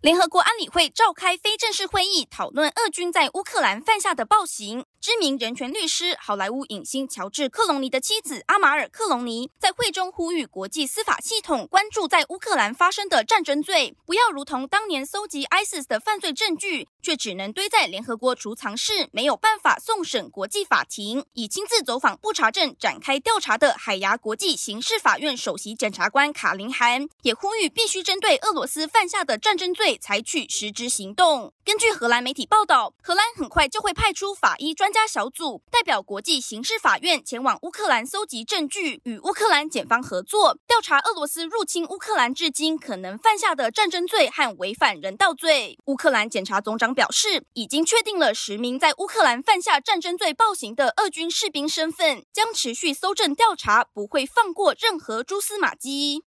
联合国安理会召开非正式会议，讨论俄军在乌克兰犯下的暴行。知名人权律师、好莱坞影星乔治·克隆尼的妻子阿马尔·克隆尼在会中呼吁国际司法系统关注在乌克兰发生的战争罪，不要如同当年搜集 ISIS 的犯罪证据，却只能堆在联合国储藏室，没有办法送审国际法庭。已亲自走访布查镇展开调查的海牙国际刑事法院首席检察官卡林韩也呼吁，必须针对俄罗斯犯下的战争罪采取实质行动。根据荷兰媒体报道，荷兰很快就会派出法医专家小组代表国际刑事法院前往乌克兰搜集证据，与乌克兰检方合作调查俄罗斯入侵乌克兰至今可能犯下的战争罪和违反人道罪。乌克兰检察总长表示，已经确定了十名在乌克兰犯下战争罪暴行的俄军士兵身份，将持续搜证调查，不会放过任何蛛丝马迹。